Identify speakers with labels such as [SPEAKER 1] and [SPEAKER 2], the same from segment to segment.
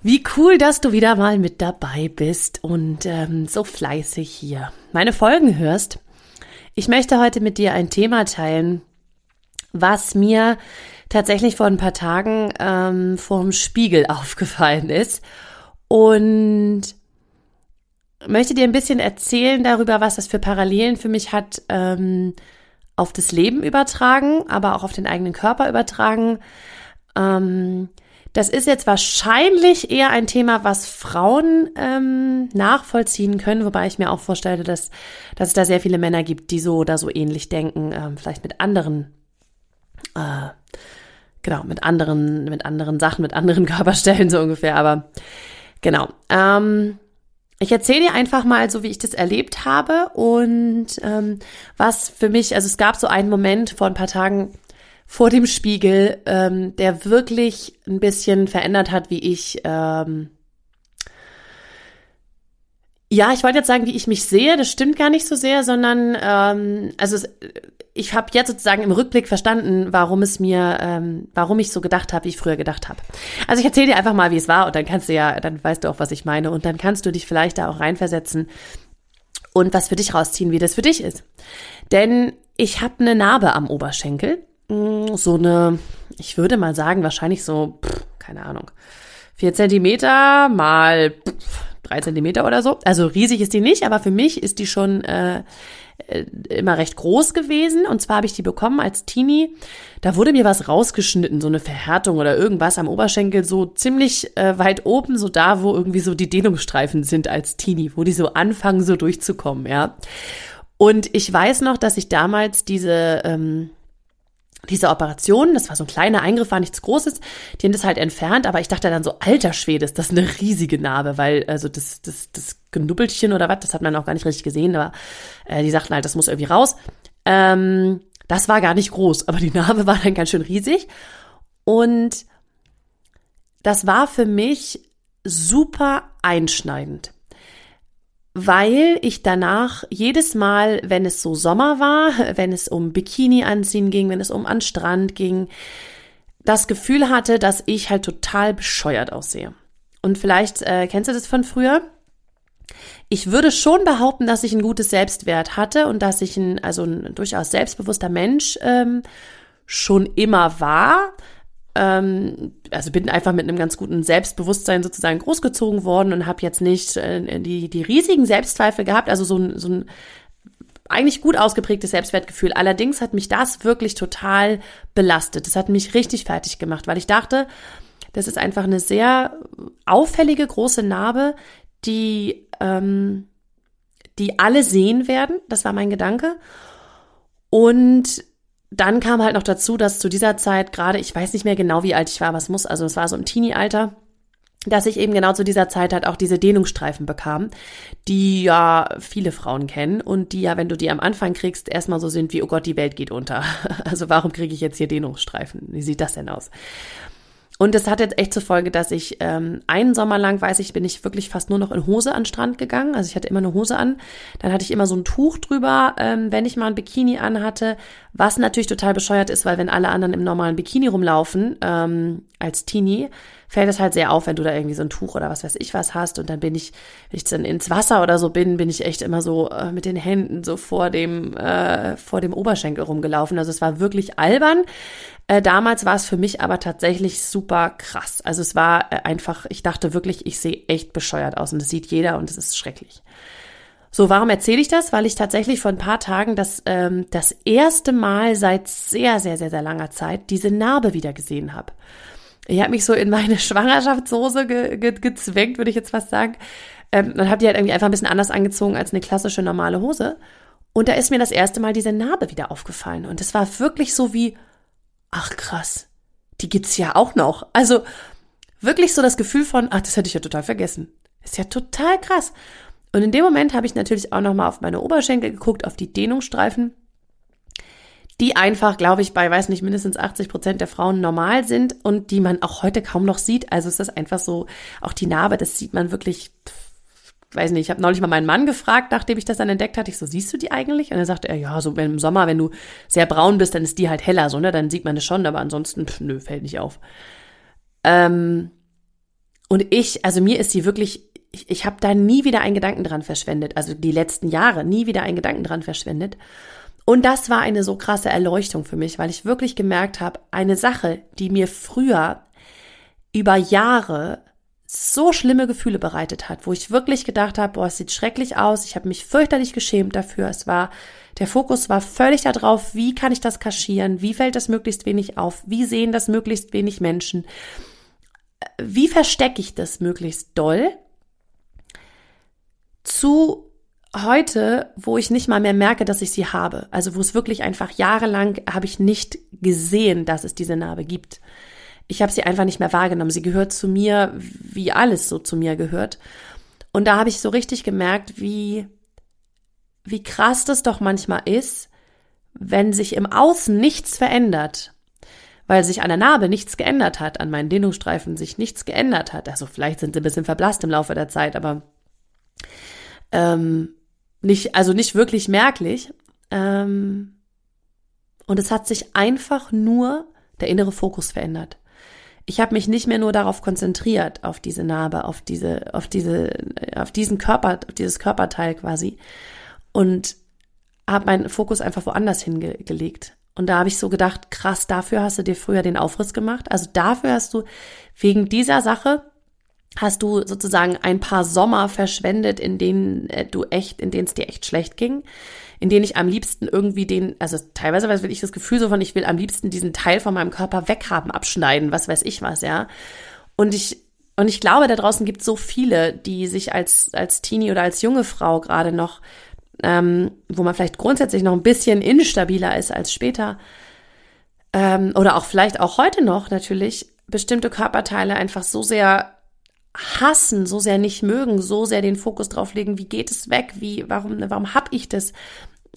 [SPEAKER 1] Wie cool, dass du wieder mal mit dabei bist und ähm, so fleißig hier meine Folgen hörst. Ich möchte heute mit dir ein Thema teilen, was mir tatsächlich vor ein paar Tagen ähm, vorm Spiegel aufgefallen ist und möchte dir ein bisschen erzählen darüber, was das für Parallelen für mich hat, ähm, auf das Leben übertragen, aber auch auf den eigenen Körper übertragen. Ähm, das ist jetzt wahrscheinlich eher ein Thema, was Frauen ähm, nachvollziehen können, wobei ich mir auch vorstelle, dass, dass es da sehr viele Männer gibt, die so oder so ähnlich denken, ähm, vielleicht mit anderen, äh, genau, mit anderen, mit anderen Sachen, mit anderen Körperstellen so ungefähr. Aber genau. Ähm, ich erzähle dir einfach mal so, wie ich das erlebt habe und ähm, was für mich, also es gab so einen Moment vor ein paar Tagen vor dem Spiegel, ähm, der wirklich ein bisschen verändert hat, wie ich, ähm, ja, ich wollte jetzt sagen, wie ich mich sehe, das stimmt gar nicht so sehr, sondern ähm, also es, ich habe jetzt sozusagen im Rückblick verstanden, warum es mir, ähm, warum ich so gedacht habe, wie ich früher gedacht habe. Also ich erzähle dir einfach mal, wie es war und dann kannst du ja, dann weißt du auch, was ich meine und dann kannst du dich vielleicht da auch reinversetzen und was für dich rausziehen, wie das für dich ist. Denn ich habe eine Narbe am Oberschenkel, so eine, ich würde mal sagen, wahrscheinlich so, pff, keine Ahnung, vier Zentimeter mal pff, drei Zentimeter oder so. Also riesig ist die nicht, aber für mich ist die schon äh, äh, immer recht groß gewesen. Und zwar habe ich die bekommen als Teenie. Da wurde mir was rausgeschnitten, so eine Verhärtung oder irgendwas am Oberschenkel, so ziemlich äh, weit oben, so da, wo irgendwie so die Dehnungsstreifen sind als Teenie, wo die so anfangen, so durchzukommen, ja. Und ich weiß noch, dass ich damals diese, ähm, diese Operation, das war so ein kleiner Eingriff, war nichts Großes, die haben das halt entfernt, aber ich dachte dann so, alter Schwede, ist das eine riesige Narbe, weil also das, das, das Genubbelchen oder was, das hat man auch gar nicht richtig gesehen, aber äh, die sagten halt, das muss irgendwie raus. Ähm, das war gar nicht groß, aber die Narbe war dann ganz schön riesig. Und das war für mich super einschneidend weil ich danach jedes Mal, wenn es so Sommer war, wenn es um Bikini anziehen ging, wenn es um an Strand ging, das Gefühl hatte, dass ich halt total bescheuert aussehe. Und vielleicht äh, kennst du das von früher? Ich würde schon behaupten, dass ich ein gutes Selbstwert hatte und dass ich ein, also ein durchaus selbstbewusster Mensch ähm, schon immer war ähm, also bin einfach mit einem ganz guten Selbstbewusstsein sozusagen großgezogen worden und habe jetzt nicht äh, die, die riesigen Selbstzweifel gehabt, also so ein, so ein eigentlich gut ausgeprägtes Selbstwertgefühl. Allerdings hat mich das wirklich total belastet. Das hat mich richtig fertig gemacht, weil ich dachte, das ist einfach eine sehr auffällige große Narbe, die, ähm, die alle sehen werden. Das war mein Gedanke. Und dann kam halt noch dazu, dass zu dieser Zeit gerade, ich weiß nicht mehr genau, wie alt ich war, es muss, also es war so im Teenie-Alter, dass ich eben genau zu dieser Zeit halt auch diese Dehnungsstreifen bekam, die ja viele Frauen kennen und die ja, wenn du die am Anfang kriegst, erstmal so sind wie, oh Gott, die Welt geht unter. Also warum kriege ich jetzt hier Dehnungsstreifen? Wie sieht das denn aus? Und es hat jetzt echt zur Folge, dass ich ähm, einen Sommer lang, weiß ich, bin ich wirklich fast nur noch in Hose an den Strand gegangen. Also ich hatte immer eine Hose an. Dann hatte ich immer so ein Tuch drüber, ähm, wenn ich mal ein Bikini anhatte. Was natürlich total bescheuert ist, weil wenn alle anderen im normalen Bikini rumlaufen, ähm, als Teenie, fällt es halt sehr auf, wenn du da irgendwie so ein Tuch oder was weiß ich was hast. Und dann bin ich, wenn ich dann ins Wasser oder so bin, bin ich echt immer so äh, mit den Händen so vor dem, äh, vor dem Oberschenkel rumgelaufen. Also es war wirklich albern. Äh, damals war es für mich aber tatsächlich super krass. Also es war äh, einfach, ich dachte wirklich, ich sehe echt bescheuert aus und das sieht jeder und es ist schrecklich. So, warum erzähle ich das? Weil ich tatsächlich vor ein paar Tagen das, ähm, das erste Mal seit sehr, sehr, sehr, sehr langer Zeit diese Narbe wieder gesehen habe. Ich habe mich so in meine Schwangerschaftshose ge ge gezwängt, würde ich jetzt fast sagen. Ähm, und habe die halt irgendwie einfach ein bisschen anders angezogen als eine klassische normale Hose. Und da ist mir das erste Mal diese Narbe wieder aufgefallen. Und es war wirklich so wie, ach krass, die gibt's ja auch noch. Also wirklich so das Gefühl von, ach, das hätte ich ja total vergessen. Ist ja total krass. Und in dem Moment habe ich natürlich auch nochmal auf meine Oberschenkel geguckt, auf die Dehnungsstreifen, die einfach, glaube ich, bei, weiß nicht, mindestens 80 Prozent der Frauen normal sind und die man auch heute kaum noch sieht. Also es ist einfach so, auch die Narbe, das sieht man wirklich, weiß nicht, ich habe neulich mal meinen Mann gefragt, nachdem ich das dann entdeckt hatte, ich so, siehst du die eigentlich? Und er sagte ja, so im Sommer, wenn du sehr braun bist, dann ist die halt heller, so, ne, dann sieht man es schon, aber ansonsten, pff, nö, fällt nicht auf. Ähm, und ich, also mir ist sie wirklich ich, ich habe da nie wieder einen Gedanken dran verschwendet, also die letzten Jahre nie wieder einen Gedanken dran verschwendet. Und das war eine so krasse Erleuchtung für mich, weil ich wirklich gemerkt habe, eine Sache, die mir früher über Jahre so schlimme Gefühle bereitet hat, wo ich wirklich gedacht habe, boah, es sieht schrecklich aus, ich habe mich fürchterlich geschämt dafür. Es war der Fokus war völlig darauf, wie kann ich das kaschieren, wie fällt das möglichst wenig auf, wie sehen das möglichst wenig Menschen, wie verstecke ich das möglichst doll zu heute, wo ich nicht mal mehr merke, dass ich sie habe. Also wo es wirklich einfach jahrelang habe ich nicht gesehen, dass es diese Narbe gibt. Ich habe sie einfach nicht mehr wahrgenommen. Sie gehört zu mir, wie alles so zu mir gehört. Und da habe ich so richtig gemerkt, wie, wie krass das doch manchmal ist, wenn sich im Außen nichts verändert, weil sich an der Narbe nichts geändert hat, an meinen Dehnungsstreifen sich nichts geändert hat. Also vielleicht sind sie ein bisschen verblasst im Laufe der Zeit, aber ähm, nicht, also nicht wirklich merklich. Ähm, und es hat sich einfach nur der innere Fokus verändert. Ich habe mich nicht mehr nur darauf konzentriert, auf diese Narbe, auf diese, auf diese, auf diesen Körper, auf dieses Körperteil quasi. Und habe meinen Fokus einfach woanders hingelegt. Und da habe ich so gedacht, krass, dafür hast du dir früher den Aufriss gemacht. Also dafür hast du wegen dieser Sache hast du sozusagen ein paar Sommer verschwendet, in denen äh, du echt, in denen es dir echt schlecht ging, in denen ich am liebsten irgendwie den, also teilweise will ich das Gefühl so von, ich will am liebsten diesen Teil von meinem Körper weghaben, abschneiden, was weiß ich was, ja. Und ich, und ich glaube, da draußen gibt es so viele, die sich als, als Teenie oder als junge Frau gerade noch, ähm, wo man vielleicht grundsätzlich noch ein bisschen instabiler ist als später, ähm, oder auch vielleicht auch heute noch natürlich, bestimmte Körperteile einfach so sehr hassen, so sehr nicht mögen, so sehr den Fokus drauf legen, wie geht es weg, wie, warum, warum hab ich das,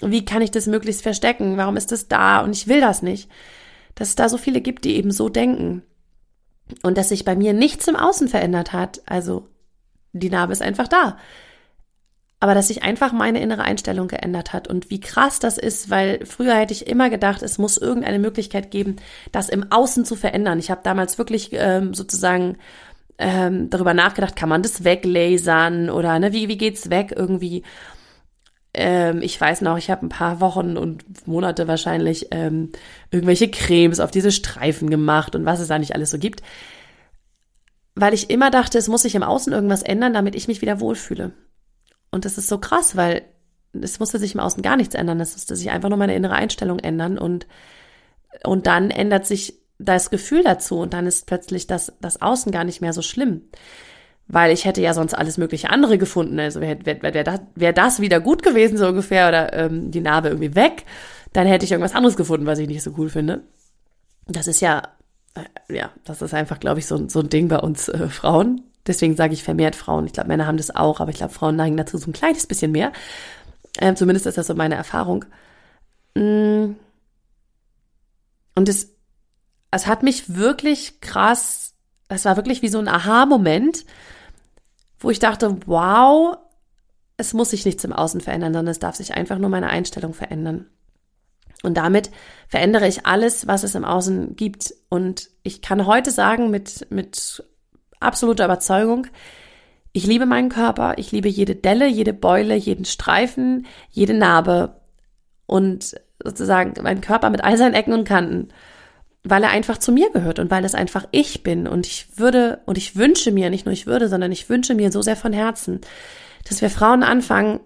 [SPEAKER 1] wie kann ich das möglichst verstecken, warum ist das da und ich will das nicht. Dass es da so viele gibt, die eben so denken. Und dass sich bei mir nichts im Außen verändert hat, also die Narbe ist einfach da. Aber dass sich einfach meine innere Einstellung geändert hat und wie krass das ist, weil früher hätte ich immer gedacht, es muss irgendeine Möglichkeit geben, das im Außen zu verändern. Ich habe damals wirklich ähm, sozusagen ähm, darüber nachgedacht, kann man das weglasern oder ne, wie, wie geht's weg irgendwie? Ähm, ich weiß noch, ich habe ein paar Wochen und Monate wahrscheinlich ähm, irgendwelche Cremes auf diese Streifen gemacht und was es da nicht alles so gibt. Weil ich immer dachte, es muss sich im Außen irgendwas ändern, damit ich mich wieder wohlfühle. Und das ist so krass, weil es musste sich im Außen gar nichts ändern. Es musste sich einfach nur meine innere Einstellung ändern und, und dann ändert sich das Gefühl dazu und dann ist plötzlich das, das Außen gar nicht mehr so schlimm. Weil ich hätte ja sonst alles mögliche andere gefunden. Also wäre wär, wär, das, wär das wieder gut gewesen, so ungefähr, oder ähm, die Narbe irgendwie weg, dann hätte ich irgendwas anderes gefunden, was ich nicht so cool finde. Das ist ja, äh, ja, das ist einfach, glaube ich, so, so ein Ding bei uns äh, Frauen. Deswegen sage ich vermehrt Frauen. Ich glaube, Männer haben das auch, aber ich glaube, Frauen neigen dazu so ein kleines bisschen mehr. Ähm, zumindest ist das so meine Erfahrung. Mm. Und es es hat mich wirklich krass, es war wirklich wie so ein Aha-Moment, wo ich dachte, wow, es muss sich nichts im Außen verändern, sondern es darf sich einfach nur meine Einstellung verändern. Und damit verändere ich alles, was es im Außen gibt. Und ich kann heute sagen, mit, mit absoluter Überzeugung, ich liebe meinen Körper, ich liebe jede Delle, jede Beule, jeden Streifen, jede Narbe und sozusagen meinen Körper mit all seinen Ecken und Kanten weil er einfach zu mir gehört und weil es einfach ich bin. Und ich würde und ich wünsche mir, nicht nur ich würde, sondern ich wünsche mir so sehr von Herzen, dass wir Frauen anfangen,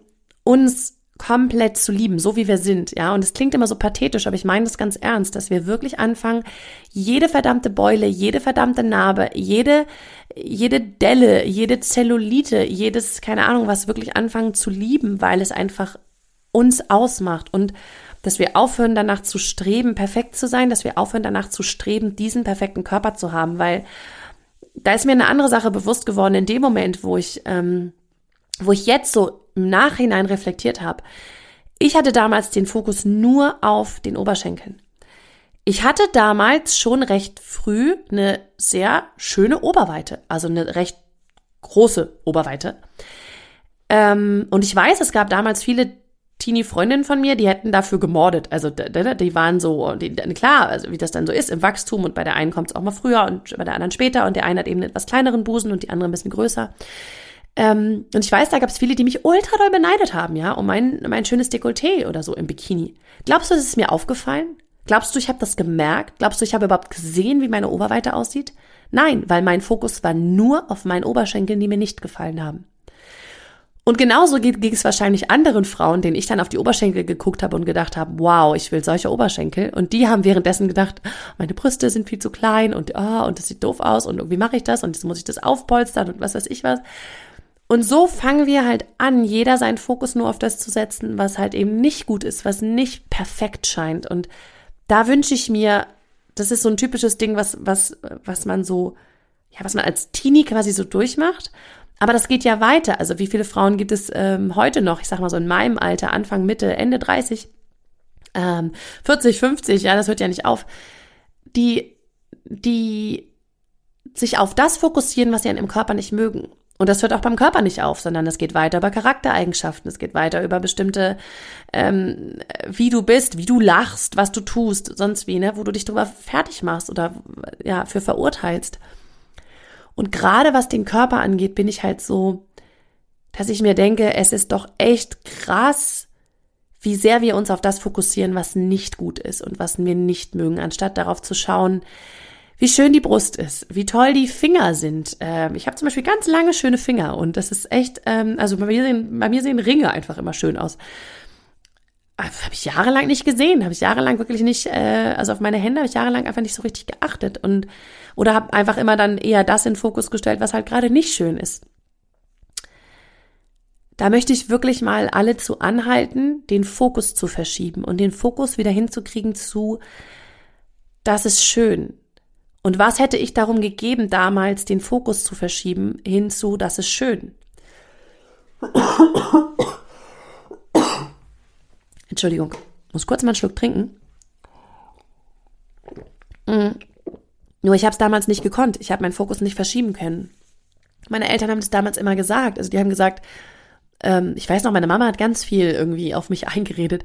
[SPEAKER 1] uns komplett zu lieben, so wie wir sind, ja. Und es klingt immer so pathetisch, aber ich meine das ganz ernst, dass wir wirklich anfangen, jede verdammte Beule, jede verdammte Narbe, jede, jede Delle, jede Zellulite, jedes, keine Ahnung was, wirklich anfangen zu lieben, weil es einfach uns ausmacht und dass wir aufhören danach zu streben, perfekt zu sein, dass wir aufhören danach zu streben, diesen perfekten Körper zu haben, weil da ist mir eine andere Sache bewusst geworden in dem Moment, wo ich, ähm, wo ich jetzt so im Nachhinein reflektiert habe. Ich hatte damals den Fokus nur auf den Oberschenkeln. Ich hatte damals schon recht früh eine sehr schöne Oberweite, also eine recht große Oberweite. Ähm, und ich weiß, es gab damals viele Teenie-Freundinnen von mir, die hätten dafür gemordet. Also die waren so, die, klar, also wie das dann so ist im Wachstum und bei der einen kommt es auch mal früher und bei der anderen später und der eine hat eben einen etwas kleineren Busen und die andere ein bisschen größer. Ähm, und ich weiß, da gab es viele, die mich ultra doll beneidet haben, ja, um mein, mein schönes Dekolleté oder so im Bikini. Glaubst du, das ist mir aufgefallen? Glaubst du, ich habe das gemerkt? Glaubst du, ich habe überhaupt gesehen, wie meine Oberweite aussieht? Nein, weil mein Fokus war nur auf meinen Oberschenkeln, die mir nicht gefallen haben. Und genauso ging, ging es wahrscheinlich anderen Frauen, denen ich dann auf die Oberschenkel geguckt habe und gedacht habe, wow, ich will solche Oberschenkel. Und die haben währenddessen gedacht, meine Brüste sind viel zu klein und oh, und das sieht doof aus und irgendwie mache ich das und jetzt muss ich das aufpolstern und was weiß ich was. Und so fangen wir halt an, jeder seinen Fokus nur auf das zu setzen, was halt eben nicht gut ist, was nicht perfekt scheint. Und da wünsche ich mir, das ist so ein typisches Ding, was, was, was man so, ja, was man als Teenie quasi so durchmacht. Aber das geht ja weiter. Also wie viele Frauen gibt es ähm, heute noch, ich sag mal so in meinem Alter, Anfang, Mitte, Ende 30, ähm, 40, 50, ja, das hört ja nicht auf, die, die sich auf das fokussieren, was sie an ihrem Körper nicht mögen. Und das hört auch beim Körper nicht auf, sondern es geht weiter über Charaktereigenschaften, es geht weiter über bestimmte, ähm, wie du bist, wie du lachst, was du tust, sonst wie, ne, wo du dich drüber fertig machst oder ja, für verurteilst. Und gerade was den Körper angeht, bin ich halt so, dass ich mir denke, es ist doch echt krass, wie sehr wir uns auf das fokussieren, was nicht gut ist und was wir nicht mögen, anstatt darauf zu schauen, wie schön die Brust ist, wie toll die Finger sind. Ähm, ich habe zum Beispiel ganz lange schöne Finger und das ist echt, ähm, also bei mir, sehen, bei mir sehen Ringe einfach immer schön aus. Äh, habe ich jahrelang nicht gesehen, habe ich jahrelang wirklich nicht, äh, also auf meine Hände habe ich jahrelang einfach nicht so richtig geachtet und oder habe einfach immer dann eher das in Fokus gestellt, was halt gerade nicht schön ist. Da möchte ich wirklich mal alle zu anhalten, den Fokus zu verschieben und den Fokus wieder hinzukriegen zu, das ist schön, und was hätte ich darum gegeben, damals den Fokus zu verschieben hinzu, das ist schön. Entschuldigung, muss kurz mal einen Schluck trinken. Mhm. Nur ich habe es damals nicht gekonnt. Ich habe meinen Fokus nicht verschieben können. Meine Eltern haben das damals immer gesagt. Also die haben gesagt, ähm, ich weiß noch, meine Mama hat ganz viel irgendwie auf mich eingeredet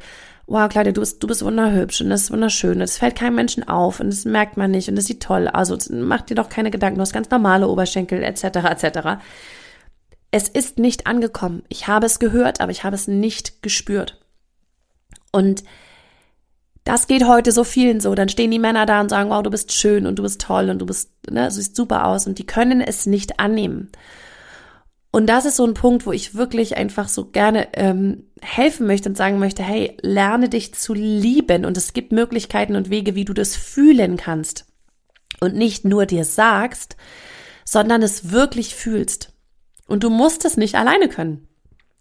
[SPEAKER 1] wow, Claudia, du bist, du bist wunderhübsch und das ist wunderschön und es fällt keinem Menschen auf und das merkt man nicht und das sieht toll. Also mach dir doch keine Gedanken, du hast ganz normale Oberschenkel etc. etc. Es ist nicht angekommen. Ich habe es gehört, aber ich habe es nicht gespürt. Und das geht heute so vielen so. Dann stehen die Männer da und sagen, wow, du bist schön und du bist toll und du bist, ne, siehst super aus und die können es nicht annehmen. Und das ist so ein Punkt, wo ich wirklich einfach so gerne ähm, helfen möchte und sagen möchte, hey, lerne dich zu lieben und es gibt Möglichkeiten und Wege, wie du das fühlen kannst. Und nicht nur dir sagst, sondern es wirklich fühlst. Und du musst es nicht alleine können.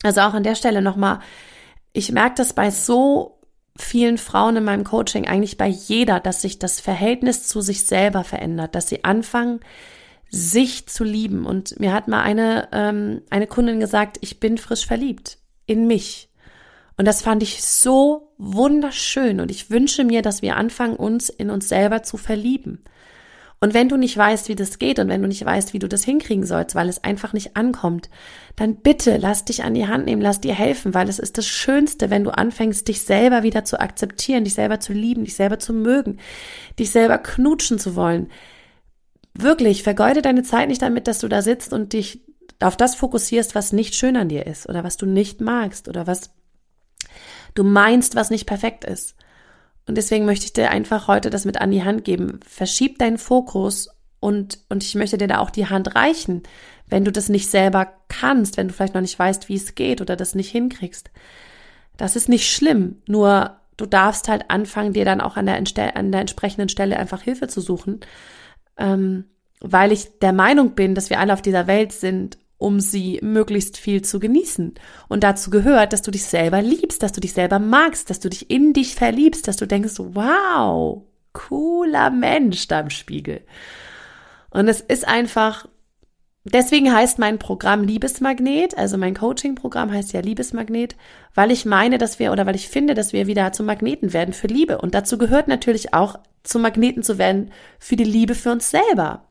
[SPEAKER 1] Also auch an der Stelle nochmal, ich merke das bei so vielen Frauen in meinem Coaching, eigentlich bei jeder, dass sich das Verhältnis zu sich selber verändert, dass sie anfangen, sich zu lieben. Und mir hat mal eine, ähm, eine Kundin gesagt, ich bin frisch verliebt in mich. Und das fand ich so wunderschön. Und ich wünsche mir, dass wir anfangen, uns in uns selber zu verlieben. Und wenn du nicht weißt, wie das geht und wenn du nicht weißt, wie du das hinkriegen sollst, weil es einfach nicht ankommt, dann bitte lass dich an die Hand nehmen, lass dir helfen, weil es ist das Schönste, wenn du anfängst, dich selber wieder zu akzeptieren, dich selber zu lieben, dich selber zu mögen, dich selber knutschen zu wollen. Wirklich, vergeude deine Zeit nicht damit, dass du da sitzt und dich auf das fokussierst, was nicht schön an dir ist oder was du nicht magst oder was du meinst, was nicht perfekt ist. Und deswegen möchte ich dir einfach heute das mit an die Hand geben. Verschieb deinen Fokus und, und ich möchte dir da auch die Hand reichen, wenn du das nicht selber kannst, wenn du vielleicht noch nicht weißt, wie es geht oder das nicht hinkriegst. Das ist nicht schlimm, nur du darfst halt anfangen, dir dann auch an der, an der entsprechenden Stelle einfach Hilfe zu suchen ähm, weil ich der Meinung bin, dass wir alle auf dieser Welt sind, um sie möglichst viel zu genießen. Und dazu gehört, dass du dich selber liebst, dass du dich selber magst, dass du dich in dich verliebst, dass du denkst, wow, cooler Mensch da im Spiegel. Und es ist einfach, deswegen heißt mein Programm Liebesmagnet, also mein Coaching-Programm heißt ja Liebesmagnet, weil ich meine, dass wir oder weil ich finde, dass wir wieder zu Magneten werden für Liebe. Und dazu gehört natürlich auch, zu Magneten zu werden für die Liebe für uns selber.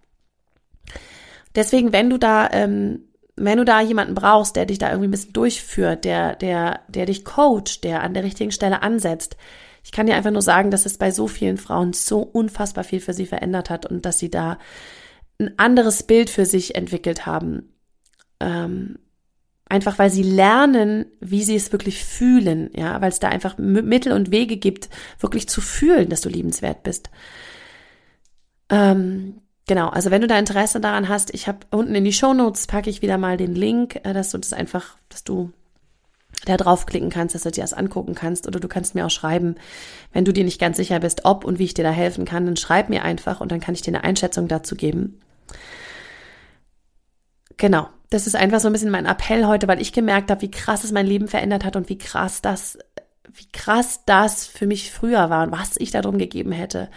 [SPEAKER 1] Deswegen, wenn du da, ähm, wenn du da jemanden brauchst, der dich da irgendwie ein bisschen durchführt, der, der, der dich coacht, der an der richtigen Stelle ansetzt, ich kann dir einfach nur sagen, dass es bei so vielen Frauen so unfassbar viel für sie verändert hat und dass sie da ein anderes Bild für sich entwickelt haben. Ähm, einfach weil sie lernen, wie sie es wirklich fühlen, ja, weil es da einfach Mittel und Wege gibt, wirklich zu fühlen, dass du liebenswert bist. Ähm, genau, also wenn du da Interesse daran hast, ich habe unten in die Show Notes packe ich wieder mal den Link, äh, dass du das einfach, dass du da draufklicken kannst, dass du dir das angucken kannst oder du kannst mir auch schreiben, wenn du dir nicht ganz sicher bist, ob und wie ich dir da helfen kann, dann schreib mir einfach und dann kann ich dir eine Einschätzung dazu geben. Genau, das ist einfach so ein bisschen mein Appell heute, weil ich gemerkt habe, wie krass es mein Leben verändert hat und wie krass das, wie krass das für mich früher war und was ich darum gegeben hätte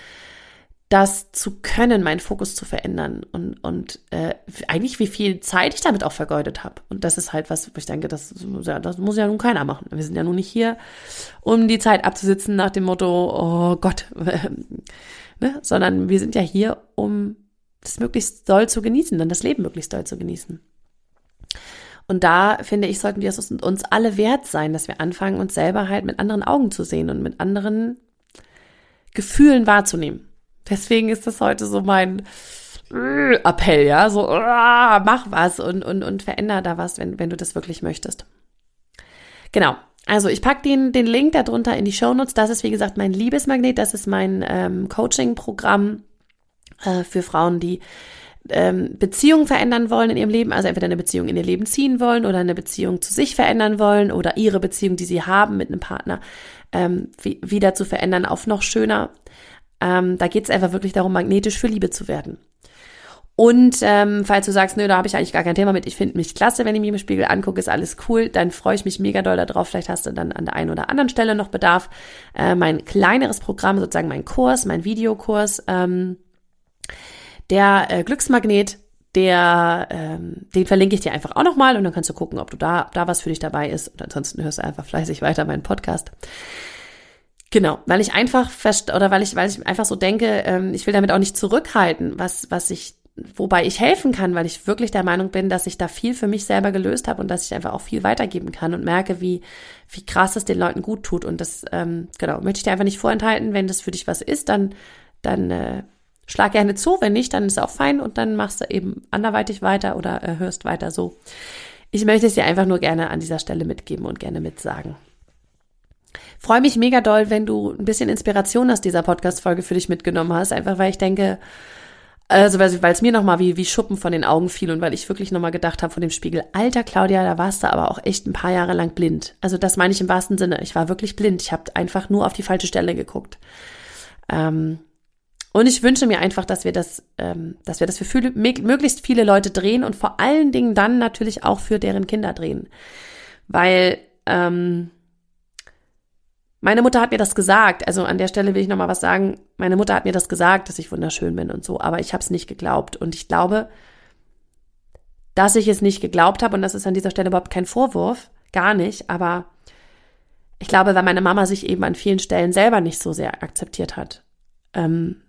[SPEAKER 1] das zu können, meinen Fokus zu verändern und, und äh, eigentlich wie viel Zeit ich damit auch vergeudet habe. Und das ist halt was, wo ich denke, das, das muss ja nun keiner machen. Wir sind ja nun nicht hier, um die Zeit abzusitzen nach dem Motto, oh Gott, ne? sondern wir sind ja hier, um das möglichst doll zu genießen, dann das Leben möglichst doll zu genießen. Und da finde ich, sollten wir es uns alle wert sein, dass wir anfangen, uns selber halt mit anderen Augen zu sehen und mit anderen Gefühlen wahrzunehmen. Deswegen ist das heute so mein äh, Appell, ja, so uh, mach was und, und, und veränder da was, wenn, wenn du das wirklich möchtest. Genau. Also ich packe den, den Link darunter in die Show Notes. Das ist, wie gesagt, mein Liebesmagnet. Das ist mein ähm, Coaching-Programm äh, für Frauen, die ähm, Beziehungen verändern wollen in ihrem Leben, also entweder eine Beziehung in ihr Leben ziehen wollen oder eine Beziehung zu sich verändern wollen oder ihre Beziehung, die sie haben mit einem Partner, ähm, wie, wieder zu verändern auf noch schöner ähm, da geht es einfach wirklich darum, magnetisch für Liebe zu werden. Und ähm, falls du sagst, nö, da habe ich eigentlich gar kein Thema mit, ich finde mich klasse, wenn ich mich im Spiegel angucke, ist alles cool, dann freue ich mich mega doll darauf. Vielleicht hast du dann an der einen oder anderen Stelle noch Bedarf. Äh, mein kleineres Programm, sozusagen mein Kurs, mein Videokurs, ähm, der äh, Glücksmagnet, der, ähm, den verlinke ich dir einfach auch nochmal und dann kannst du gucken, ob du da, da was für dich dabei ist. Und ansonsten hörst du einfach fleißig weiter meinen Podcast. Genau, weil ich einfach oder weil ich, weil ich einfach so denke, ähm, ich will damit auch nicht zurückhalten, was, was ich, wobei ich helfen kann, weil ich wirklich der Meinung bin, dass ich da viel für mich selber gelöst habe und dass ich einfach auch viel weitergeben kann und merke, wie, wie krass es den Leuten gut tut. Und das, ähm, genau, möchte ich dir einfach nicht vorenthalten. Wenn das für dich was ist, dann, dann äh, schlag gerne zu. Wenn nicht, dann ist auch fein und dann machst du eben anderweitig weiter oder äh, hörst weiter so. Ich möchte es dir einfach nur gerne an dieser Stelle mitgeben und gerne mitsagen. Freue mich mega doll, wenn du ein bisschen Inspiration aus dieser Podcast-Folge für dich mitgenommen hast, einfach weil ich denke, also weil es mir nochmal wie, wie Schuppen von den Augen fiel und weil ich wirklich nochmal gedacht habe von dem Spiegel, alter Claudia, da warst du aber auch echt ein paar Jahre lang blind. Also das meine ich im wahrsten Sinne. Ich war wirklich blind. Ich habe einfach nur auf die falsche Stelle geguckt. Ähm, und ich wünsche mir einfach, dass wir das, ähm, dass wir das für viele, möglichst viele Leute drehen und vor allen Dingen dann natürlich auch für deren Kinder drehen. Weil ähm, meine Mutter hat mir das gesagt. Also an der Stelle will ich nochmal was sagen. Meine Mutter hat mir das gesagt, dass ich wunderschön bin und so, aber ich habe es nicht geglaubt. Und ich glaube, dass ich es nicht geglaubt habe, und das ist an dieser Stelle überhaupt kein Vorwurf, gar nicht, aber ich glaube, weil meine Mama sich eben an vielen Stellen selber nicht so sehr akzeptiert hat. Ähm,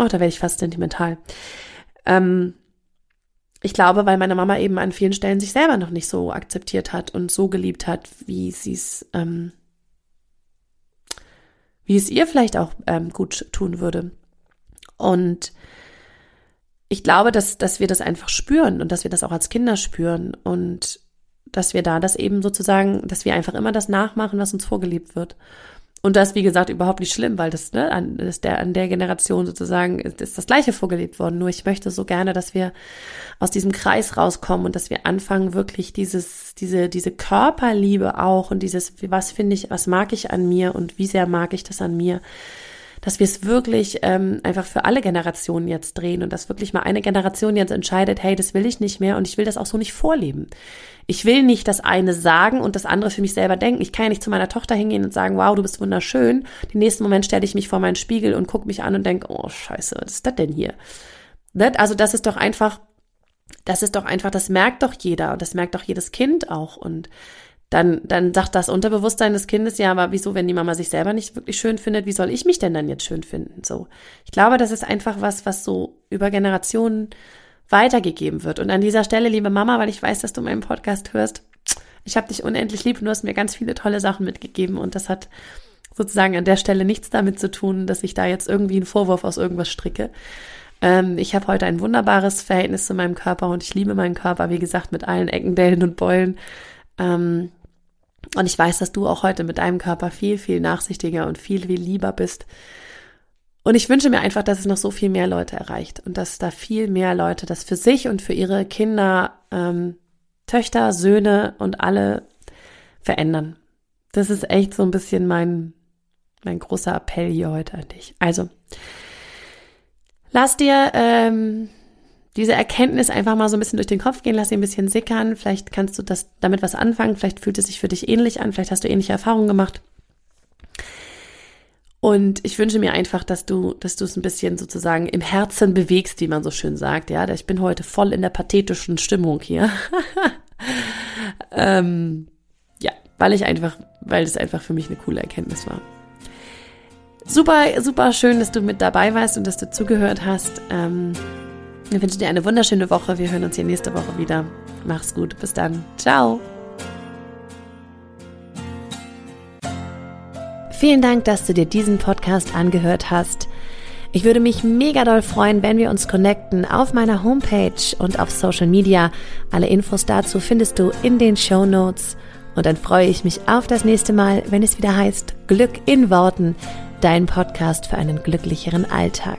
[SPEAKER 1] oh, da werde ich fast sentimental. Ähm, ich glaube, weil meine Mama eben an vielen Stellen sich selber noch nicht so akzeptiert hat und so geliebt hat, wie sie es ähm, wie es ihr vielleicht auch ähm, gut tun würde. Und ich glaube, dass, dass wir das einfach spüren und dass wir das auch als Kinder spüren und dass wir da das eben sozusagen, dass wir einfach immer das nachmachen, was uns vorgelebt wird. Und das, wie gesagt, überhaupt nicht schlimm, weil das, ne, an, ist der, an der Generation sozusagen ist, ist das Gleiche vorgelebt worden. Nur ich möchte so gerne, dass wir aus diesem Kreis rauskommen und dass wir anfangen, wirklich dieses, diese, diese Körperliebe auch und dieses, was finde ich, was mag ich an mir und wie sehr mag ich das an mir, dass wir es wirklich ähm, einfach für alle Generationen jetzt drehen und dass wirklich mal eine Generation jetzt entscheidet, hey, das will ich nicht mehr und ich will das auch so nicht vorleben. Ich will nicht das eine sagen und das andere für mich selber denken. Ich kann ja nicht zu meiner Tochter hingehen und sagen, wow, du bist wunderschön. Den nächsten Moment stelle ich mich vor meinen Spiegel und gucke mich an und denke, oh scheiße, was ist das denn hier? Ne? Also das ist doch einfach, das ist doch einfach, das merkt doch jeder und das merkt doch jedes Kind auch. Und dann, dann sagt das Unterbewusstsein des Kindes, ja, aber wieso, wenn die Mama sich selber nicht wirklich schön findet, wie soll ich mich denn dann jetzt schön finden? So. Ich glaube, das ist einfach was, was so über Generationen weitergegeben wird. Und an dieser Stelle, liebe Mama, weil ich weiß, dass du meinen Podcast hörst, ich habe dich unendlich lieb und du hast mir ganz viele tolle Sachen mitgegeben und das hat sozusagen an der Stelle nichts damit zu tun, dass ich da jetzt irgendwie einen Vorwurf aus irgendwas stricke. Ähm, ich habe heute ein wunderbares Verhältnis zu meinem Körper und ich liebe meinen Körper, wie gesagt, mit allen Ecken, Dellen und Beulen. Ähm, und ich weiß, dass du auch heute mit deinem Körper viel, viel nachsichtiger und viel, viel lieber bist. Und ich wünsche mir einfach, dass es noch so viel mehr Leute erreicht und dass da viel mehr Leute das für sich und für ihre Kinder, ähm, Töchter, Söhne und alle verändern. Das ist echt so ein bisschen mein, mein großer Appell hier heute an dich. Also, lass dir ähm, diese Erkenntnis einfach mal so ein bisschen durch den Kopf gehen, lass sie ein bisschen sickern. Vielleicht kannst du das damit was anfangen, vielleicht fühlt es sich für dich ähnlich an, vielleicht hast du ähnliche Erfahrungen gemacht. Und ich wünsche mir einfach, dass du, dass du es ein bisschen sozusagen im Herzen bewegst, wie man so schön sagt. Ja, ich bin heute voll in der pathetischen Stimmung hier. ähm, ja, weil ich einfach, weil es einfach für mich eine coole Erkenntnis war. Super, super schön, dass du mit dabei warst und dass du zugehört hast. Ähm, ich wünsche dir eine wunderschöne Woche. Wir hören uns hier nächste Woche wieder. Mach's gut. Bis dann. Ciao. Vielen Dank, dass du dir diesen Podcast angehört hast. Ich würde mich mega doll freuen, wenn wir uns connecten auf meiner Homepage und auf Social Media. Alle Infos dazu findest du in den Show Notes. Und dann freue ich mich auf das nächste Mal, wenn es wieder heißt Glück in Worten, dein Podcast für einen glücklicheren Alltag.